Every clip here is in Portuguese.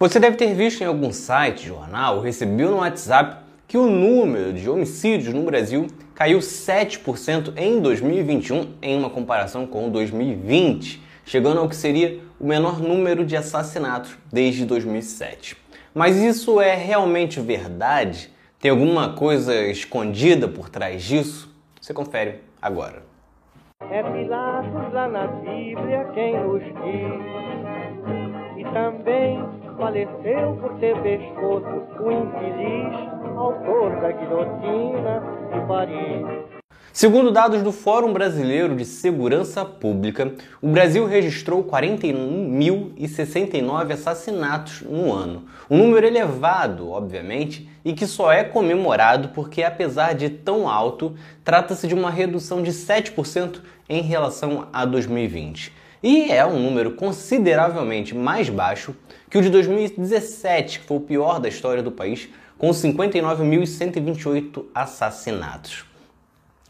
Você deve ter visto em algum site, jornal, ou recebeu no WhatsApp que o número de homicídios no Brasil caiu 7% em 2021 em uma comparação com 2020, chegando ao que seria o menor número de assassinatos desde 2007. Mas isso é realmente verdade? Tem alguma coisa escondida por trás disso? Você confere agora. É Pilatos lá na Bíblia quem nos diz, e também faleceu por ter pescoço o infeliz autor da guilhotina de Paris. Segundo dados do Fórum Brasileiro de Segurança Pública, o Brasil registrou 41.069 assassinatos no ano. Um número elevado, obviamente, e que só é comemorado porque, apesar de tão alto, trata-se de uma redução de 7% em relação a 2020. E é um número consideravelmente mais baixo que o de 2017, que foi o pior da história do país, com 59.128 assassinatos.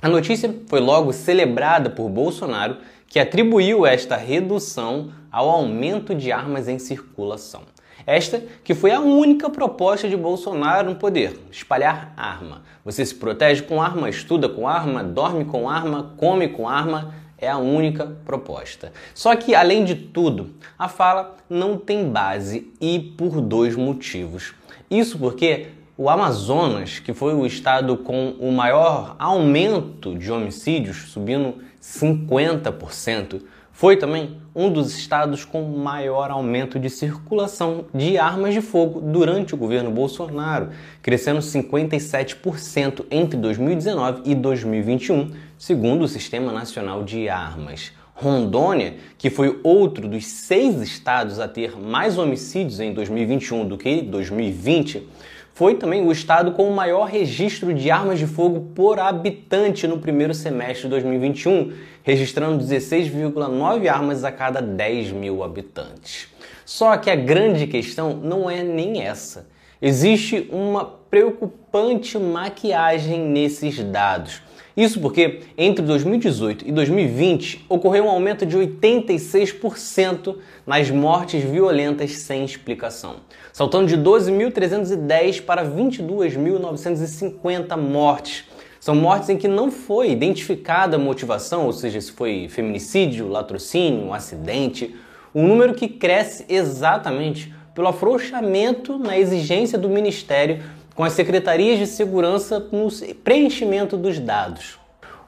A notícia foi logo celebrada por Bolsonaro, que atribuiu esta redução ao aumento de armas em circulação. Esta que foi a única proposta de Bolsonaro no poder: espalhar arma. Você se protege com arma, estuda com arma, dorme com arma, come com arma. É a única proposta. Só que, além de tudo, a fala não tem base e por dois motivos. Isso porque o Amazonas, que foi o estado com o maior aumento de homicídios, subindo 50%, foi também um dos estados com maior aumento de circulação de armas de fogo durante o governo Bolsonaro, crescendo 57% entre 2019 e 2021, segundo o Sistema Nacional de Armas. Rondônia, que foi outro dos seis estados a ter mais homicídios em 2021 do que 2020, foi também o estado com o maior registro de armas de fogo por habitante no primeiro semestre de 2021, registrando 16,9 armas a cada 10 mil habitantes. Só que a grande questão não é nem essa. Existe uma preocupante maquiagem nesses dados. Isso porque entre 2018 e 2020 ocorreu um aumento de 86% nas mortes violentas sem explicação, saltando de 12.310 para 22.950 mortes. São mortes em que não foi identificada a motivação, ou seja, se foi feminicídio, latrocínio, acidente, um número que cresce exatamente pelo afrouxamento na exigência do Ministério com as secretarias de segurança no preenchimento dos dados.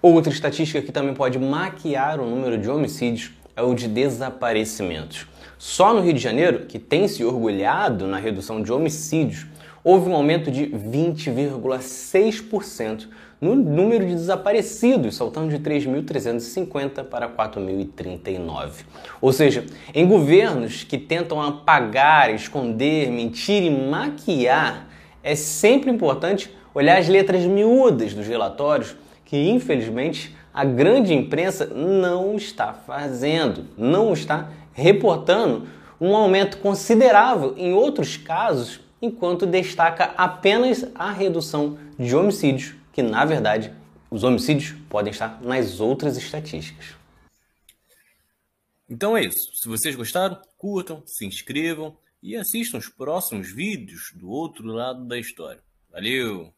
Outra estatística que também pode maquiar o número de homicídios é o de desaparecimentos. Só no Rio de Janeiro, que tem se orgulhado na redução de homicídios, houve um aumento de 20,6% no número de desaparecidos, saltando de 3.350 para 4.039. Ou seja, em governos que tentam apagar, esconder, mentir e maquiar é sempre importante olhar as letras miúdas dos relatórios, que infelizmente a grande imprensa não está fazendo, não está reportando um aumento considerável em outros casos, enquanto destaca apenas a redução de homicídios, que na verdade os homicídios podem estar nas outras estatísticas. Então é isso. Se vocês gostaram, curtam, se inscrevam e assistam os próximos vídeos do outro lado da história. Valeu!